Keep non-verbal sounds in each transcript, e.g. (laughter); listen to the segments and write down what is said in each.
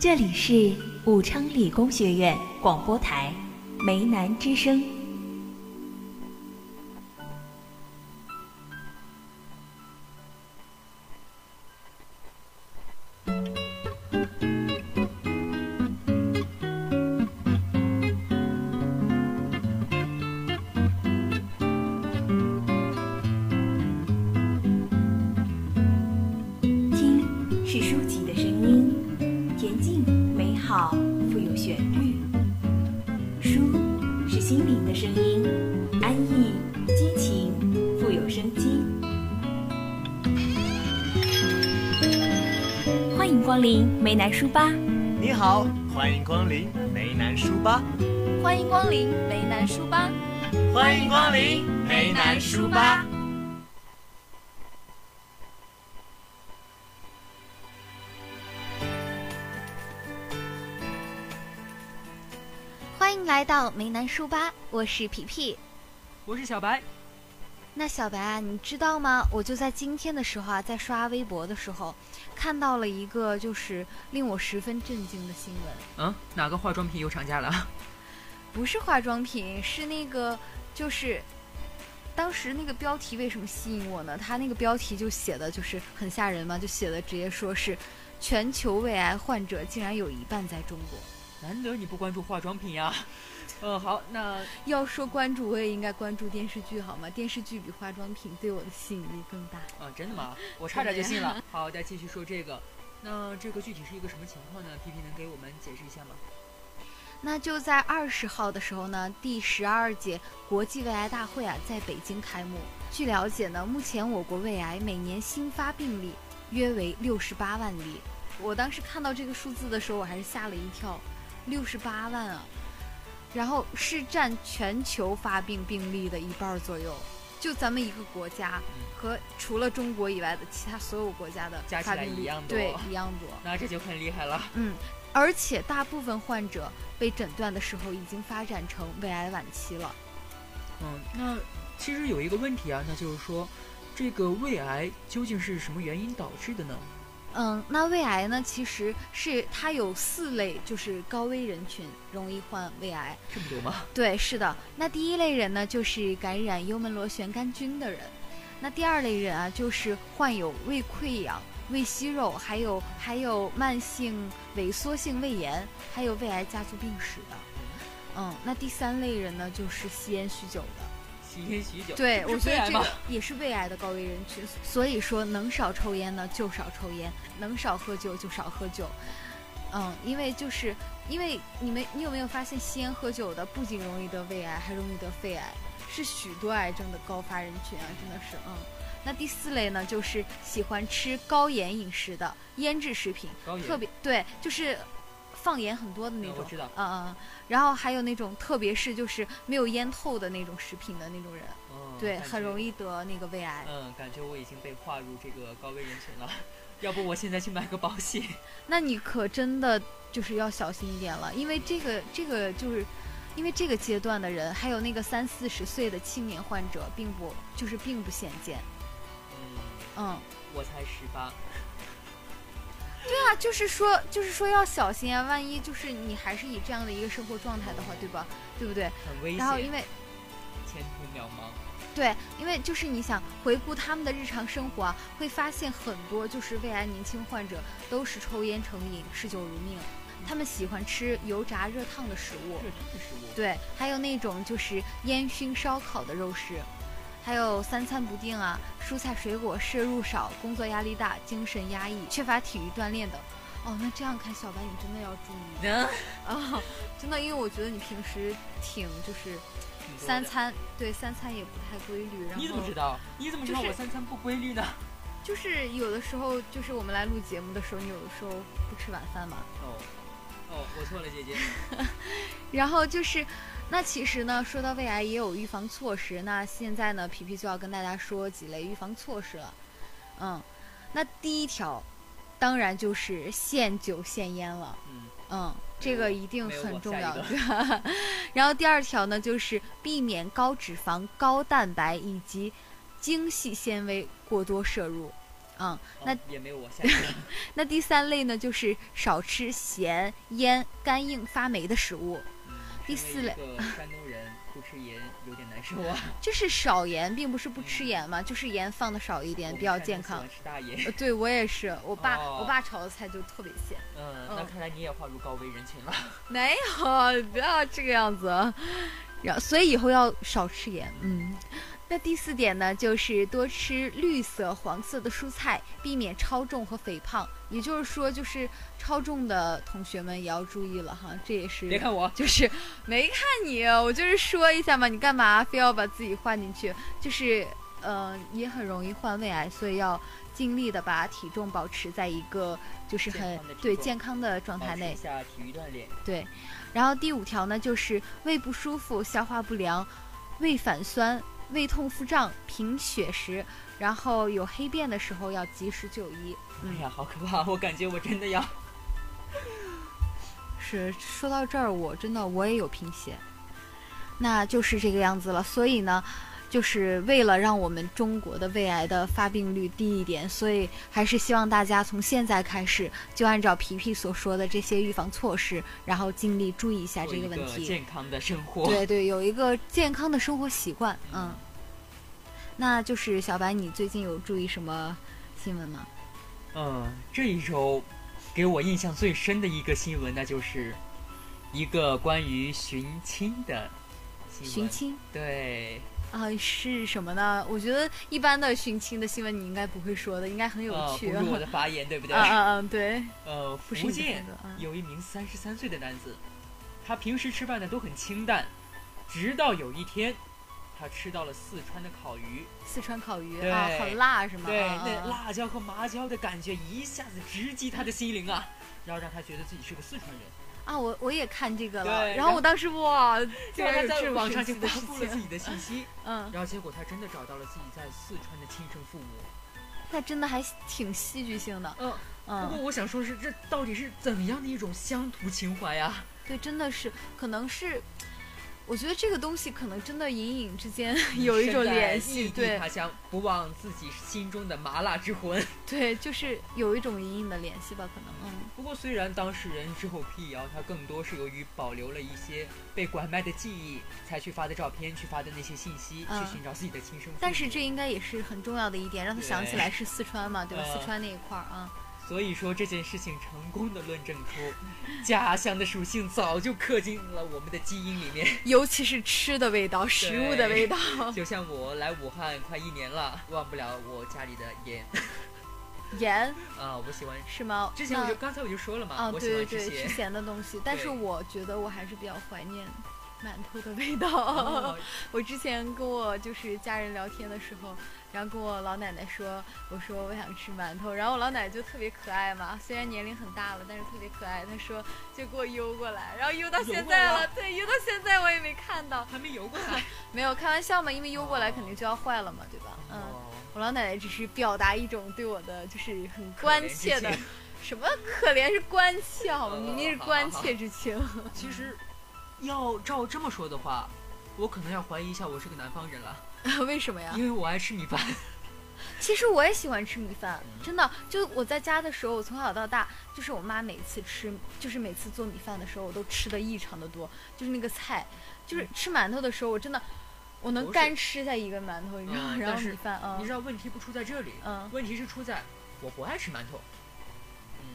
这里是武昌理工学院广播台梅南之声。南书吧。你好，欢迎光临梅南书吧，欢迎光临梅南书吧。欢迎光临梅南书吧。欢迎来到梅南书吧，我是皮皮。我是小白，那小白啊，你知道吗？我就在今天的时候啊，在刷微博的时候，看到了一个就是令我十分震惊的新闻。嗯，哪个化妆品又涨价了？(laughs) 不是化妆品，是那个就是。当时那个标题为什么吸引我呢？它那个标题就写的就是很吓人嘛，就写的直接说是全球胃癌患者竟然有一半在中国。难得你不关注化妆品呀。嗯，好，那要说关注，我也应该关注电视剧好吗？电视剧比化妆品对我的吸引力更大。啊，真的吗？我差点就信了。好，再继续说这个。那这个具体是一个什么情况呢？P P 能给我们解释一下吗？那就在二十号的时候呢，第十二届国际胃癌大会啊，在北京开幕。据了解呢，目前我国胃癌每年新发病例约为六十八万例。我当时看到这个数字的时候，我还是吓了一跳，六十八万啊！然后是占全球发病病例的一半儿左右。就咱们一个国家和除了中国以外的其他所有国家的加起来发病率一样多对一样多。那这就很厉害了。嗯，而且大部分患者被诊断的时候已经发展成胃癌晚期了。嗯，那其实有一个问题啊，那就是说，这个胃癌究竟是什么原因导致的呢？嗯，那胃癌呢，其实是它有四类，就是高危人群容易患胃癌。这么多吗？(laughs) 对，是的。那第一类人呢，就是感染幽门螺旋杆菌的人；那第二类人啊，就是患有胃溃疡、胃息肉，还有还有慢性萎缩性胃炎，还有胃癌家族病史的。嗯，那第三类人呢，就是吸烟酗酒的。吸烟酗酒。对，我觉得这个？也是胃癌的高危人群。所以说，能少抽烟呢就少抽烟，能少喝酒就少喝酒。嗯，因为就是因为你们，你有没有发现，吸烟喝酒的不仅容易得胃癌，还容易得肺癌，是许多癌症的高发人群啊，真的是嗯。那第四类呢，就是喜欢吃高盐饮食的腌制食品，特别对，就是放盐很多的那种。嗯我知道嗯嗯。然后还有那种，特别是就是没有腌透的那种食品的那种人，嗯，对，很容易得那个胃癌。嗯，感觉我已经被划入这个高危人群了。(laughs) 要不我现在去买个保险？(laughs) 那你可真的就是要小心一点了，因为这个这个就是，因为这个阶段的人，还有那个三四十岁的青年患者，并不就是并不鲜见。嗯，嗯，我才十八。对啊，就是说就是说要小心啊，万一就是你还是以这样的一个生活状态的话，对吧？对不对？很危险。然后因为前途渺茫。对，因为就是你想回顾他们的日常生活啊，会发现很多就是胃癌年轻患者都是抽烟成瘾，嗜酒如命。他们喜欢吃油炸热烫的食物，热烫的食物。对，还有那种就是烟熏烧烤的肉食，还有三餐不定啊，蔬菜水果摄入少，工作压力大，精神压抑，缺乏体育锻炼的。哦，那这样看，小白你真的要注意 (laughs) 嗯，啊、真的，因为我觉得你平时挺就是三餐对三餐也不太规律，然后你怎么知道？你怎么知道我三餐不规律呢？就是有的时候就是我们来录节目的时候，你有的时候不吃晚饭嘛，哦，哦，我错了，姐姐。(laughs) 然后就是，那其实呢，说到胃癌也有预防措施。那现在呢，皮皮就要跟大家说几类预防措施了。嗯，那第一条，当然就是限酒限烟了。嗯，嗯，这个一定很重要。(laughs) 然后第二条呢，就是避免高脂肪、高蛋白以及精细纤维过多摄入。嗯，哦那也没有我下。(laughs) 那第三类呢，就是少吃咸、腌、干硬、发霉的食物，嗯第四类山东人不吃盐有点难受啊。(laughs) 就是少盐，并不是不吃盐嘛，就是盐放的少一点，比较健康吃大盐。呃，对我也是，我爸、哦我爸炒的菜就特别咸。嗯，那嗯看来你也划入高危人群了。(laughs) 没有，不要这个样子。然后，所以以后要少吃盐。嗯，那第四点呢，就是多吃绿色、黄色的蔬菜，避免超重和肥胖。也就是说，就是超重的同学们也要注意了哈，这也是别看我，就是 (laughs) 没看你，我就是说一下嘛，你干嘛非要把自己换进去？就是，呃，也很容易患胃癌，所以要尽力的把体重保持在一个就是很对健康的状态内。下体育锻炼。对，然后第五条呢，就是胃不舒服、消化不良、胃反酸、胃痛腹胀、贫血时，然后有黑便的时候要及时就医。哎呀，好可怕！(laughs) 我感觉我真的要…… (laughs) 是说到这儿，我真的我也有贫血，那就是这个样子了。所以呢，就是为了让我们中国的胃癌的发病率低一点，所以还是希望大家从现在开始就按照皮皮所说的这些预防措施，然后尽力注意一下这个问题。健康的生活。对对，有一个健康的生活习惯，嗯。那就是小白，你最近有注意什么新闻吗？嗯，这一周给我印象最深的一个新闻，那就是一个关于寻亲的新闻。寻亲对，啊、是什么呢？我觉得一般的寻亲的新闻你应该不会说的，应该很有呃，趣。不是我的发言，对不对？嗯嗯嗯，对，(laughs) 呃，不是你的福建风格嗯有一名三十三岁的男子，他平时吃饭呢都很清淡，直到有一天，他吃到了四川的烤鱼，四川烤鱼啊，很辣是吗？对，嗯那嗯辣椒和麻椒的感觉一下子直击他的心灵啊，然后让他觉得自己是个四川人。啊，我我也看这个了，然后我当时哇，竟然后他在网上就发神奇的事情，布了自己的信息，(laughs) 嗯，然后结果他真的找到了自己在四川的亲生父母。那真的还挺戏剧性的，嗯嗯，不过嗯，我想说是，这到底是怎样的一种乡土情怀呀？对，真的是，可能是。我觉得这个东西可能真的隐隐之间 (laughs) 有一种联系，地对他乡，不忘自己心中的麻辣之魂。(laughs) 对，就是有一种隐隐的联系吧，可能，嗯，不过，虽然当事人之后辟谣，他更多是由于保留了一些被拐卖的记忆，才去发的照片，去发的那些信息，嗯去寻找自己的亲生父母。但是这应该也是很重要的一点，让他想起来是四川嘛，对吧？嗯四川那一块儿啊，所以说这件事情成功的论证出，(laughs) 家乡的属性早就刻进了我们的基因里面。(laughs) 尤其是吃的味道，食物的味道。(laughs) 就像我来武汉快一年了，忘不了我家里的盐盐啊，我喜欢。是吗？之前我就刚才我就说了嘛，啊，我喜对对对，欢吃。咸的东西，但是我觉得我还是比较怀念馒头的味道。哦 (laughs) 我之前跟我就是家人聊天的时候，然后跟我老奶奶说，我说我想吃馒头，然后我老奶奶就特别可爱嘛，虽然年龄很大了，但是特别可爱。她说就给我邮过来，然后邮到现在了，对，邮到现在我也没看到，还没邮过来。(laughs) 没有开玩笑嘛，因为邮过来肯定就要坏了嘛，对吧？嗯，哦我老奶奶只是表达一种对我的就是很关切的什么可怜是关切好吗？哦明明是关切之情。(laughs) 其实，要照这么说的话，我可能要怀疑一下我是个南方人了，(laughs) 为什么呀？因为我爱吃米饭。(laughs) 其实我也喜欢吃米饭，真的。就我在家的时候，我从小到大，就是我妈每次吃，就是每次做米饭的时候，我都吃的异常的多。就是那个菜，就是吃馒头的时候，我真的，我能干吃下一个馒头，你知道然后米饭，嗯你知道问题不出在这里，嗯问题是出在我不爱吃馒头。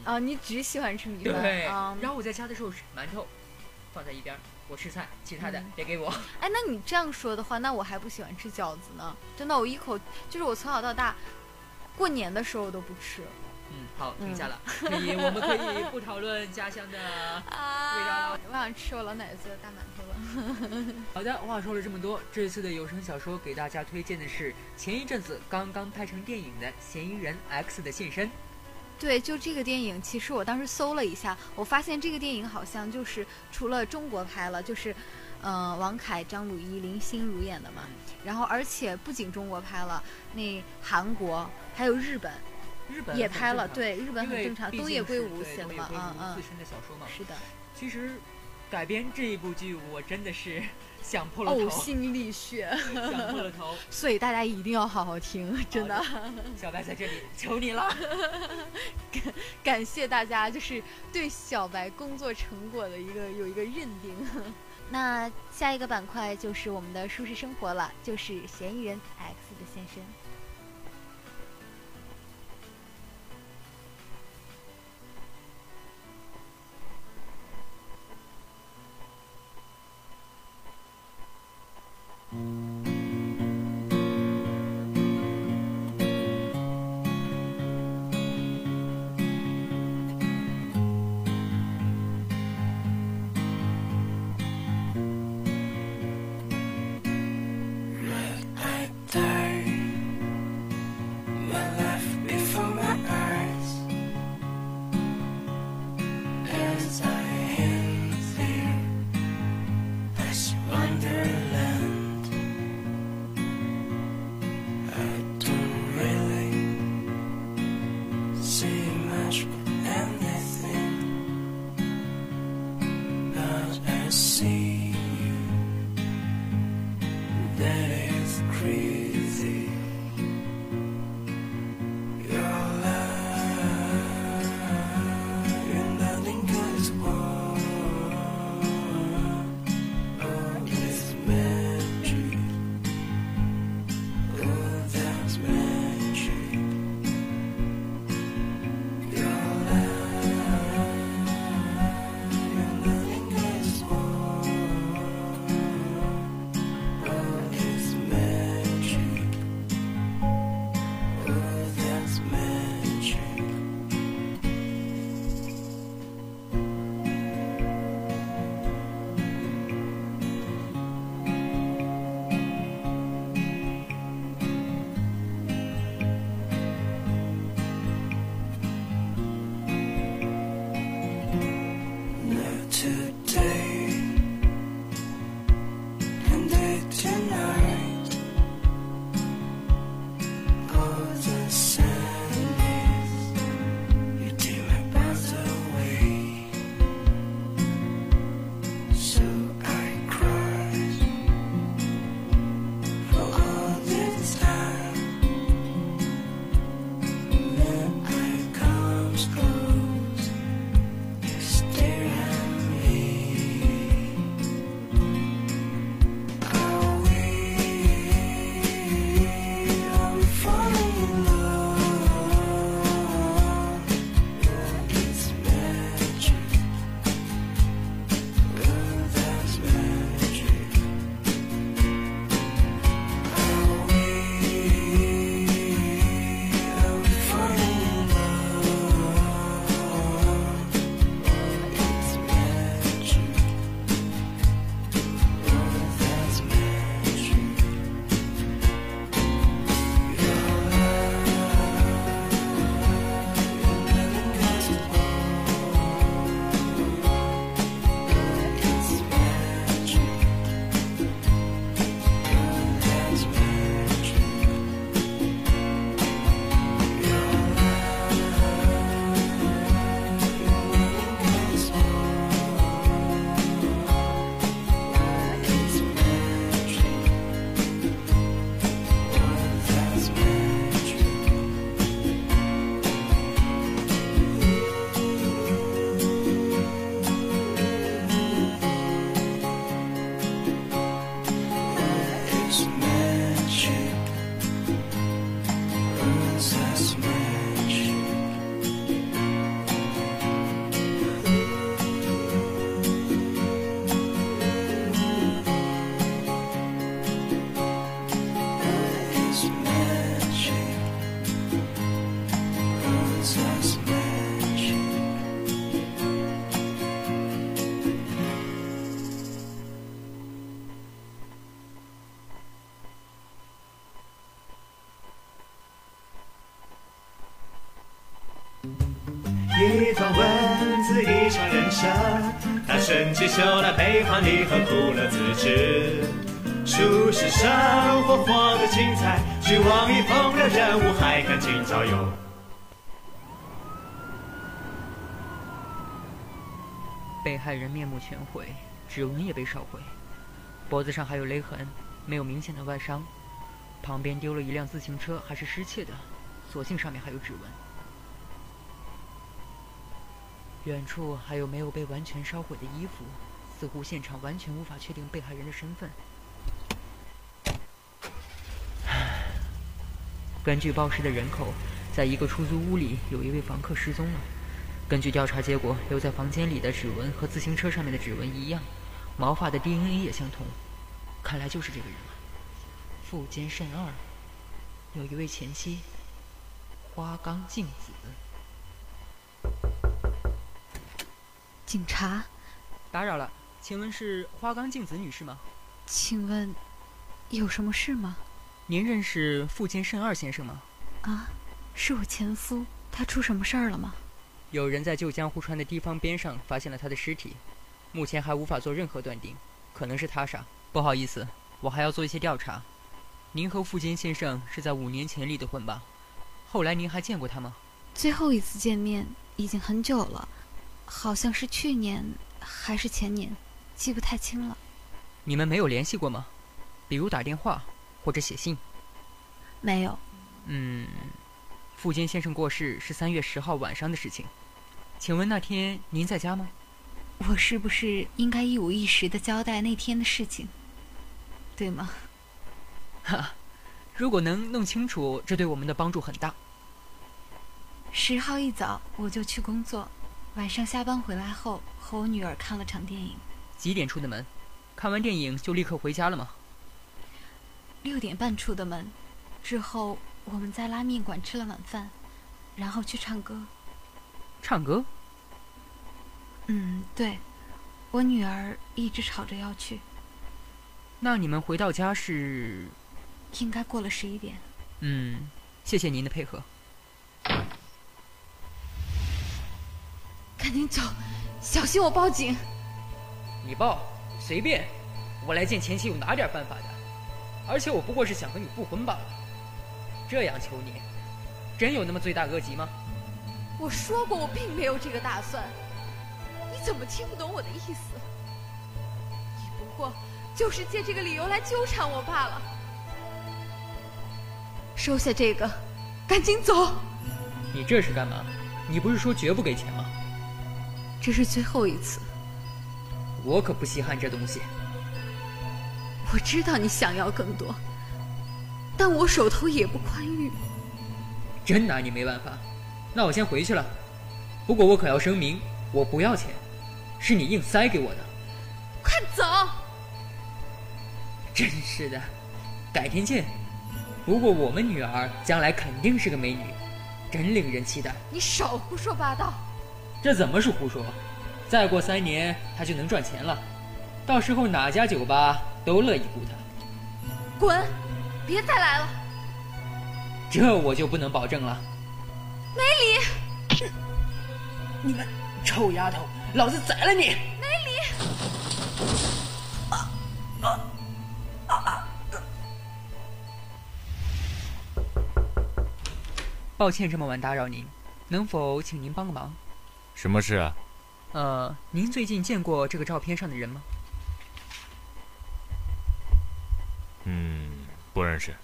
嗯，啊，你只喜欢吃米饭，对。啊。然后我在家的时候，馒头放在一边儿，我吃菜，其他的嗯别给我。(laughs) 哎，那你这样说的话，那我还不喜欢吃饺子呢。真的，我一口就是我从小到大，过年的时候我都不吃。嗯，好，停嗯下了。可以，我们可以不讨论家乡的 (laughs) 味道。啊，我想吃我老奶奶做的大馒头了。(laughs) 好的，话说了这么多，这次的有声小说给大家推荐的是前一阵子刚刚拍成电影的《嫌疑人 X 的现身》。对，就这个电影，其实我当时搜了一下，我发现这个电影好像就是除了中国拍了，就是，嗯、王凯、张鲁一、林心如演的嘛。然后，而且不仅中国拍了，那韩国还有日本日本也拍了，对，日本很正常，东野圭吾写的嘛，嗯嗯自，身的小说嘛。是的，其实改编这一部剧，我真的是想破了头，呕心沥血，想破了头。(laughs) 所以大家一定要好好听，真的。(laughs) 小白在这里求你了，(laughs) 感感谢大家，就是对小白工作成果的一个有一个认定。那下一个板块就是我们的舒适生活了，就是嫌疑人 X 的现身。一场人生。他甚至修了悲欢离合，苦乐自知。书是生活活得精彩，去往一风流人物，还敢今朝有。被害人面目全毁，指纹也被烧毁，脖子上还有勒痕，没有明显的外伤。旁边丢了一辆自行车，还是失窃的，所幸上面还有指纹。远处还有没有被完全烧毁的衣服，似乎现场完全无法确定被害人的身份。根据报失的人口，在一个出租屋里有一位房客失踪了。根据调查结果，留在房间里的指纹和自行车上面的指纹一样，毛发的 DNA 也相同，看来就是这个人了。富坚慎二，有一位前妻，花冈静子。警察，打扰了，请问是花冈静子女士吗？请问有什么事吗？您认识富坚慎二先生吗？啊，是我前夫，他出什么事儿了吗？有人在旧江户川的地方边上发现了他的尸体，目前还无法做任何断定，可能是他杀。不好意思，我还要做一些调查。您和富坚先生是在五年前离的婚吧？后来您还见过他吗？最后一次见面已经很久了，好像是去年还是前年，记不太清了。你们没有联系过吗？比如打电话或者写信？没有。嗯，富坚先生过世是三月十号晚上的事情，请问那天您在家吗？我是不是应该一五一十的交代那天的事情？对吗？(laughs) 哈，如果能弄清楚，这对我们的帮助很大。十号一早我就去工作，晚上下班回来后和我女儿看了场电影。几点出的门？看完电影就立刻回家了吗？六点半出的门，之后我们在拉面馆吃了晚饭，然后去唱歌。唱歌？嗯，对，我女儿一直吵着要去。那你们回到家是？应该过了十一点。嗯，谢谢您的配合。赶紧走，小心我报警。你报，随便。我来见前妻有哪点办法的？而且我不过是想和你复婚罢了。这样求你，真有那么罪大恶极吗？我说过我并没有这个打算。你怎么听不懂我的意思？你不过就是借这个理由来纠缠我罢了。收下这个，赶紧走！你这是干嘛？你不是说绝不给钱吗？这是最后一次。我可不稀罕这东西。我知道你想要更多，但我手头也不宽裕。真拿你没办法？那我先回去了。不过我可要声明，我不要钱，是你硬塞给我的。快走！真是的，改天见。不过我们女儿将来肯定是个美女，真令人期待。你少胡说八道！这怎么是胡说？再过三年他就能赚钱了，到时候哪家酒吧都乐意雇他。滚！别再来了。这我就不能保证了。梅里，你们臭丫头，老子宰了你！梅里。啊啊啊！抱歉这么晚打扰您，能否请您帮个忙？什么事啊？呃，您最近见过这个照片上的人吗？嗯，不认识。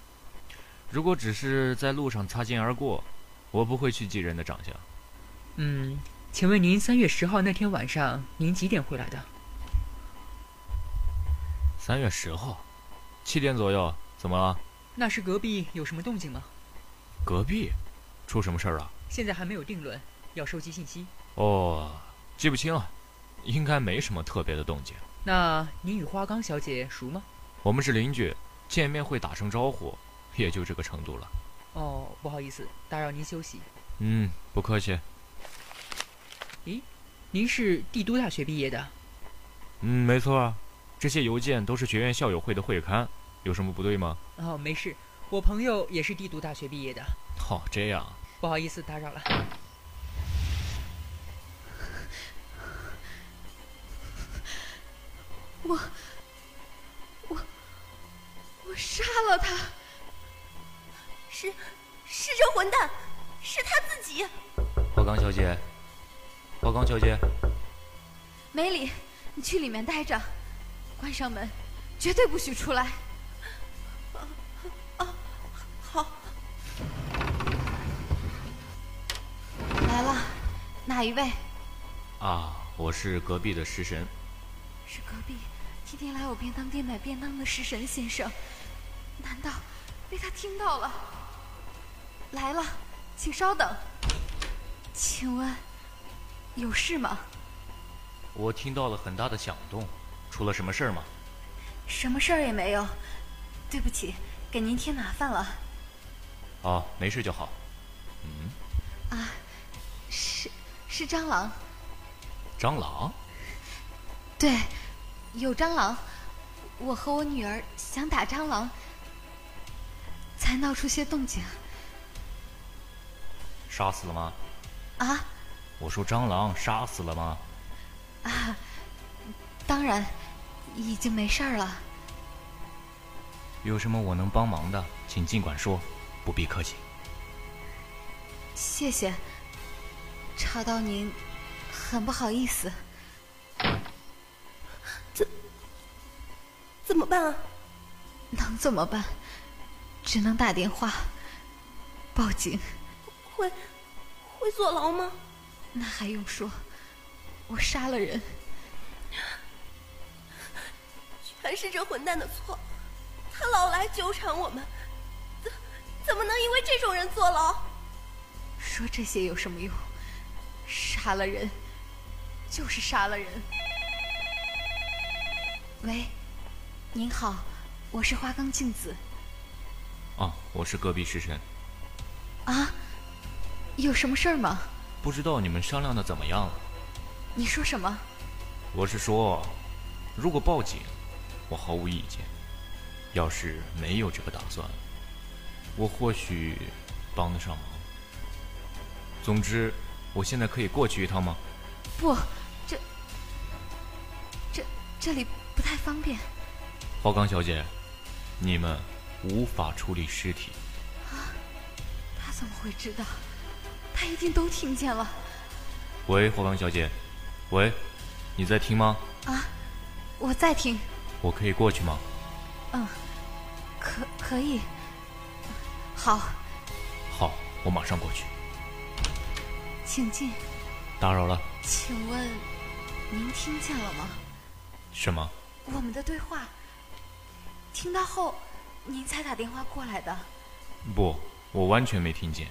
如果只是在路上擦肩而过，我不会去记人的长相。嗯，请问您三月十号那天晚上您几点回来的？三月十号，七点左右。怎么了？那是隔壁有什么动静吗？隔壁，出什么事儿了？现在还没有定论，要收集信息。哦，记不清了，应该没什么特别的动静。那您与花冈小姐熟吗？我们是邻居，见面会打声招呼，也就这个程度了。哦，不好意思，打扰您休息。嗯，不客气。咦，您是帝都大学毕业的？嗯，没错啊。这些邮件都是学院校友会的会刊，有什么不对吗？哦，没事，我朋友也是帝都大学毕业的。哦，这样。不好意思，打扰了。我，我，我杀了他。是，是这混蛋，是他自己。花冈小姐，花冈小姐，梅里，你去里面待着，关上门，绝对不许出来。啊，(laughs) 好。来了，哪一位？啊，我是隔壁的食神。是隔壁天天来我便当店买便当的食神先生，难道被他听到了？来了，请稍等。请问有事吗？我听到了很大的响动，出了什么事儿吗？什么事儿也没有。对不起，给您添麻烦了。哦，没事就好。嗯。啊，是是蟑螂。蟑螂？对，有蟑螂。我和我女儿想打蟑螂，才闹出些动静。杀死了吗？啊？我说蟑螂杀死了吗？啊，当然，已经没事儿了。有什么我能帮忙的，请尽管说，不必客气。谢谢，吵到您，很不好意思。怎么办啊？能怎么办？只能打电话报警。会会坐牢吗？那还用说。我杀了人，全是这混蛋的错，他老来纠缠我们，怎怎么能因为这种人坐牢？说这些有什么用？杀了人，就是杀了人。喂，您好，我是花冈镜子。啊，我是隔壁食神。啊，有什么事儿吗？不知道你们商量的怎么样了？你说什么？我是说，如果报警，我毫无意见；要是没有这个打算，我或许帮得上忙。总之，我现在可以过去一趟吗？不，这这这里不太方便。花岗小姐，你们无法处理尸体。啊？他怎么会知道？他一定都听见了。喂，花岗小姐。喂，你在听吗？啊，我在听。我可以过去吗？嗯，可可以。好。好，我马上过去。请进。打扰了。请问，您听见了吗？什么？我们的对话。听到后，您才打电话过来的。不，我完全没听见。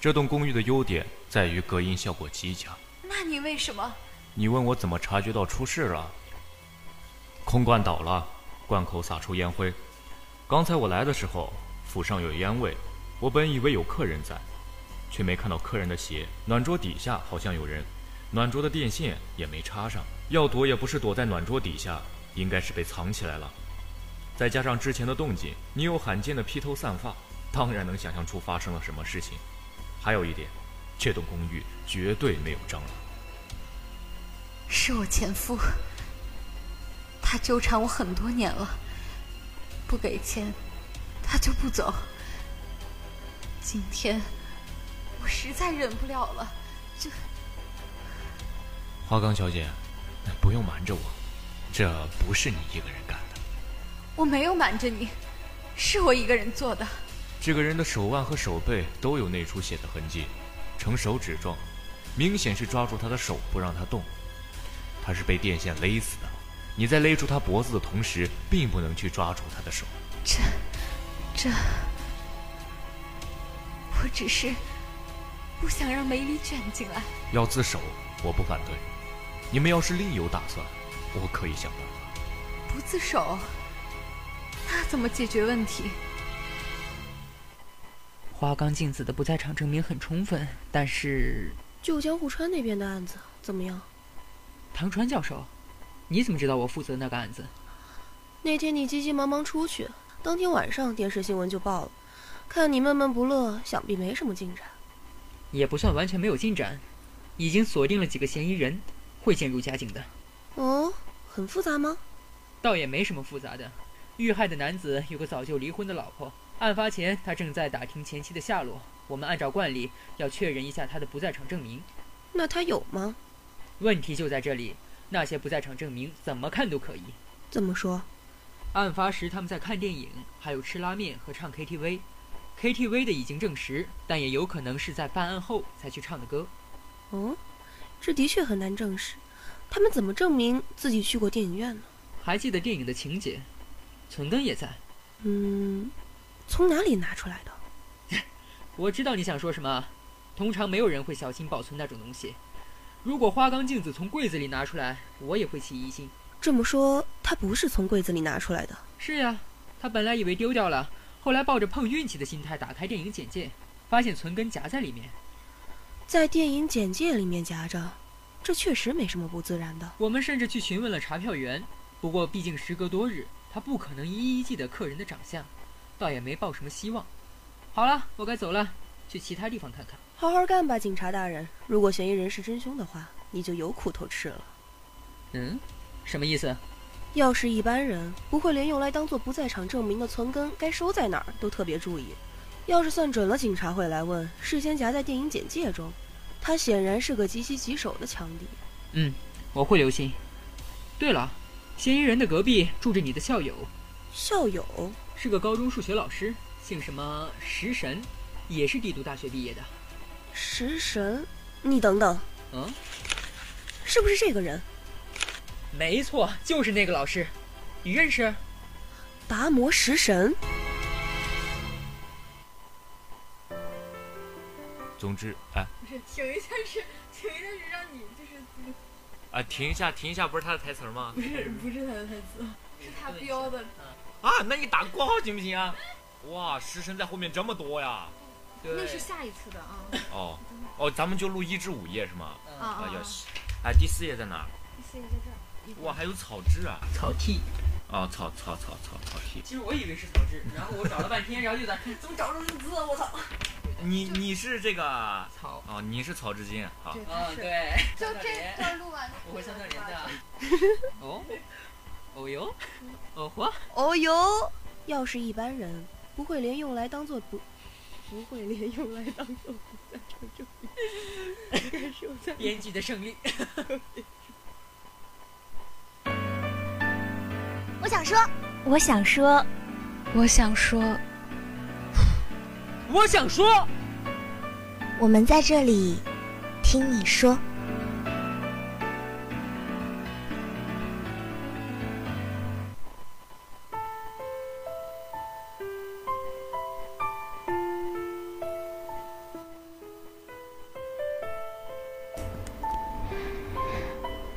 这栋公寓的优点在于隔音效果极佳。那你为什么？你问我怎么察觉到出事了？空罐倒了，罐口洒出烟灰。刚才我来的时候，府上有烟味，我本以为有客人在，却没看到客人的鞋。暖桌底下好像有人，暖桌的电线也没插上。要躲也不是躲在暖桌底下，应该是被藏起来了。再加上之前的动静，你有罕见的披头散发，当然能想象出发生了什么事情。还有一点，这栋公寓绝对没有蟑螂。是我前夫，他纠缠我很多年了，不给钱，他就不走。今天我实在忍不了了，这花岗小姐，不用瞒着我，这不是你一个人干的。我没有瞒着你，是我一个人做的。这个人的手腕和手背都有内出血的痕迹，呈手指状，明显是抓住他的手不让他动。他是被电线勒死的，你在勒住他脖子的同时，并不能去抓住他的手。这，这，我只是不想让梅里卷进来。要自首，我不反对。你们要是另有打算，我可以想办法。不自首，那怎么解决问题？花冈镜子的不在场证明很充分，但是旧江户川那边的案子怎么样？唐川教授，你怎么知道我负责那个案子？那天你急急忙忙出去，当天晚上电视新闻就报了。看你闷闷不乐，想必没什么进展。也不算完全没有进展，已经锁定了几个嫌疑人，会渐入佳境的。哦，很复杂吗？倒也没什么复杂的。遇害的男子有个早就离婚的老婆，案发前他正在打听前妻的下落。我们按照惯例要确认一下他的不在场证明。那他有吗？问题就在这里，那些不在场证明怎么看都可以。怎么说？案发时他们在看电影，还有吃拉面和唱 KTV。KTV 的已经证实，但也有可能是在犯案后才去唱的歌。哦，这的确很难证实。他们怎么证明自己去过电影院呢？还记得电影的情节，存根也在。嗯，从哪里拿出来的？(laughs) 我知道你想说什么。通常没有人会小心保存那种东西。如果花岗镜子从柜子里拿出来，我也会起疑心。这么说，他不是从柜子里拿出来的？是呀，他本来以为丢掉了，后来抱着碰运气的心态打开电影简介，发现存根夹在里面。在电影简介里面夹着，这确实没什么不自然的。我们甚至去询问了查票员，不过毕竟时隔多日，他不可能一一记得客人的长相，倒也没抱什么希望。好了，我该走了，去其他地方看看。好好干吧，警察大人。如果嫌疑人是真凶的话，你就有苦头吃了。嗯，什么意思？要是一般人，不会连用来当做不在场证明的存根该收在哪儿都特别注意。要是算准了，警察会来问，事先夹在电影简介中。他显然是个极其棘手的强敌。嗯，我会留心。对了，嫌疑人的隔壁住着你的校友。校友是个高中数学老师，姓什么食神，也是帝都大学毕业的。食神，你等等，嗯，是不是这个人？没错，就是那个老师，你认识？达摩食神。总之，哎，不是，停一下是，请一下是让你就是，啊，停一下，停一下，不是他的台词吗？不是不是他的台词，(laughs) 是他标的。啊，那你打个括号行不行啊？哇，食神在后面这么多呀！那是下一次的啊。哦哦，咱们就录一至五页是吗？啊啊要洗！哎，第四页在哪儿？第四页在这儿。哇，还有草字啊！草剃。哦，草草草草草剃。其实我以为是草字，然后我找了半天，然后就在怎么找着这个字啊？我操！你你是这个草哦，你是草之金好。嗯，对。就这段录完，我会相当连的。(laughs) 哦，哦哟，哦嚯，哦哟！要是一般人，不会连用来当做不，不会连用来当做不在场证明。应该是我在编辑的胜利。(laughs) 我想说，我想说，我想说，我想说，我们在这里听你说。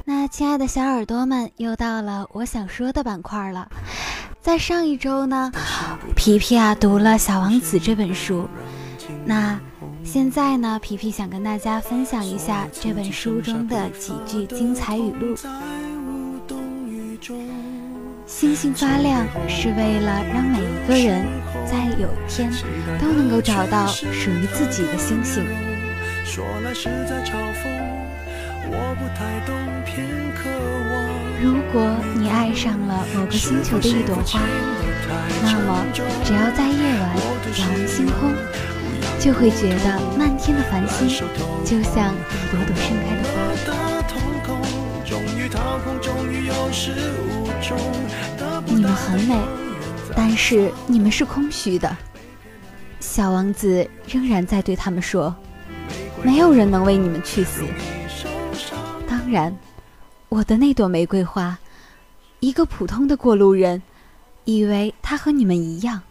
那亲爱的小耳朵们，又到了我想说的板块了。在上一周呢，皮皮啊读了《小王子》这本书。那现在呢，皮皮想跟大家分享一下这本书中的几句精彩语录。星星发亮是为了让每一个人在有天都能够找到属于自己的星星。说来实在嘲讽，我不太懂片刻如果你爱上了某个星球的一朵花，那么只要在夜晚仰望星空，就会觉得漫天的繁星就像一朵朵盛开的花。你们很美，但是你们是空虚的。小王子仍然在对他们说：“没有人能为你们去死。”当然，我的那朵玫瑰花，一个普通的过路人，以为它和你们一样。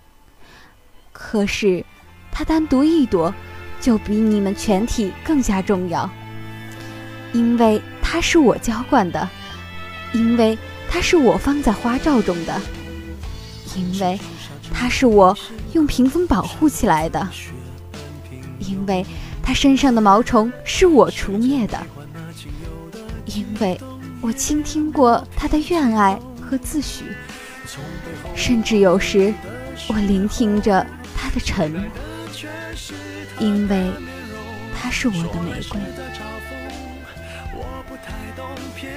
可是，它单独一朵，就比你们全体更加重要，因为它是我浇灌的，因为它是我放在花罩中的，因为它是我用屏风保护起来的，因为它身上的毛虫是我除灭的。因为我倾听过他的怨爱和自诩，甚至有时我聆听着他的沉默，因为他是我的玫瑰。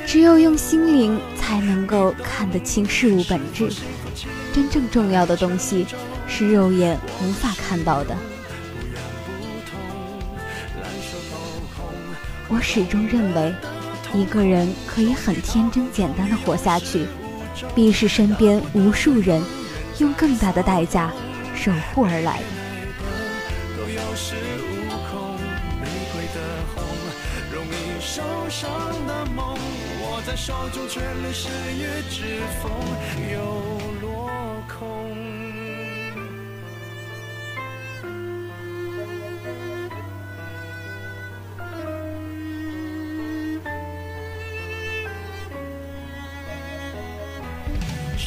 只有用心灵才能够看得清事物本质，真正重要的东西是肉眼无法看到的。我始终认为。一个人可以很天真简单的活下去，必是身边无数人用更大的代价守护而来的。都有恃无恐，玫瑰的红，容易受伤的梦，握在手中却流失于指缝，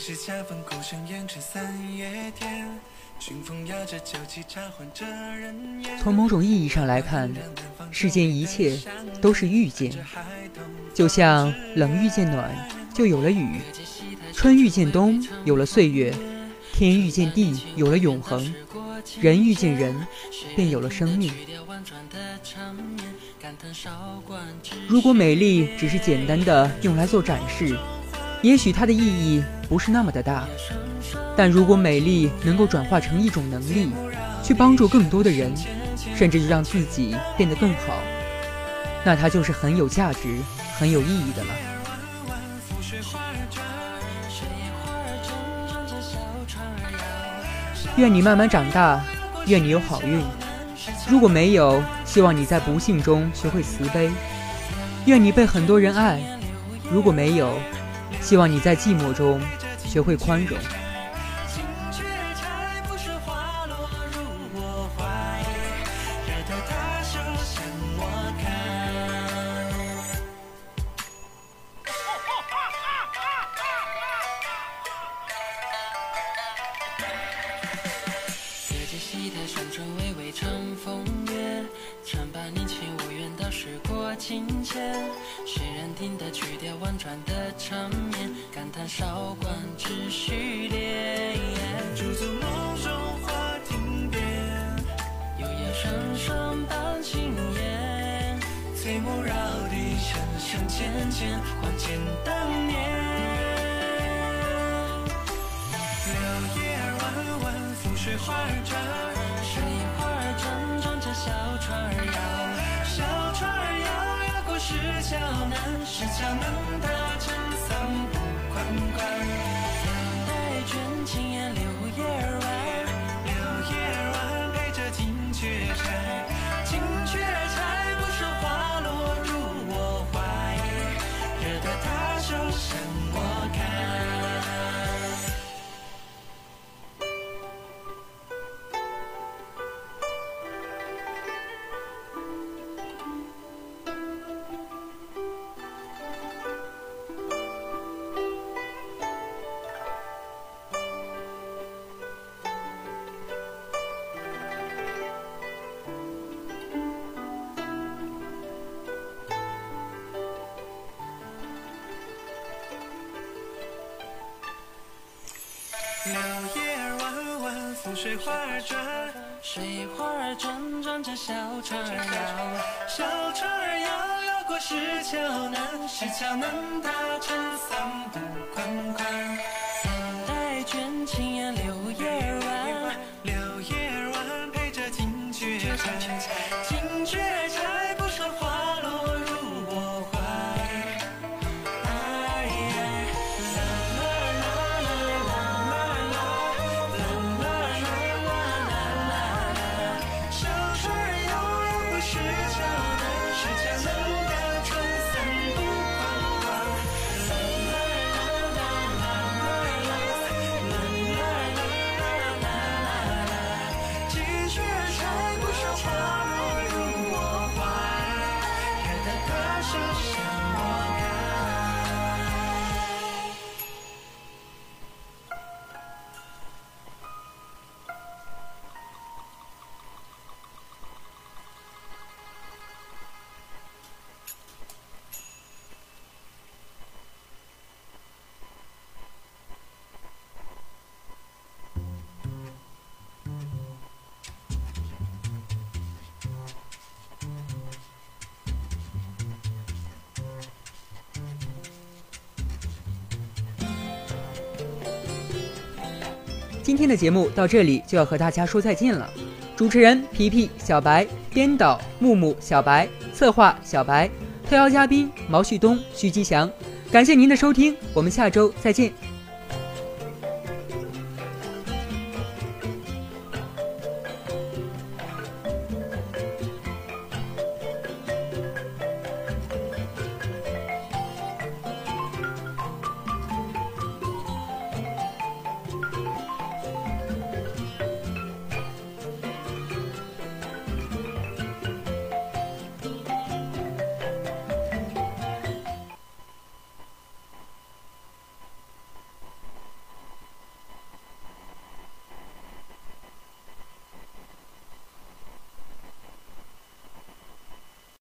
归时恰逢故乡烟尘三月天，清风摇着酒旗茶换着人烟。从某种意义上来看，世间一切都是遇见，就像冷遇见暖，就有了雨；春遇见冬，有了岁月；天遇见地，有了永恒；人遇见人，便有了生命。如果美丽只是简单的用来做展示，也许它的意义不是那么的大，但如果美丽能够转化成一种能力，去帮助更多的人，甚至让自己变得更好，那它就是很有价值、很有意义的了。愿你慢慢长大，愿你有好运。如果没有，希望你在不幸中学会慈悲。愿你被很多人爱。如果没有，希望你在寂寞中学会宽容。深深浅浅恍见当年柳叶儿弯弯拂水花儿转水花儿转转着小船儿摇小船儿摇摇过石桥南石桥南他撑伞步款款两黛轻烟柳叶儿弯水花儿转转着小船儿摇，小船儿摇摇过石桥南，石桥南搭成三步宽宽。待卷青烟柳叶今天的节目到这里就要和大家说再见了。主持人皮皮、小白，编导木木、小白，策划小白，特邀嘉宾毛旭东、徐吉祥。感谢您的收听，我们下周再见。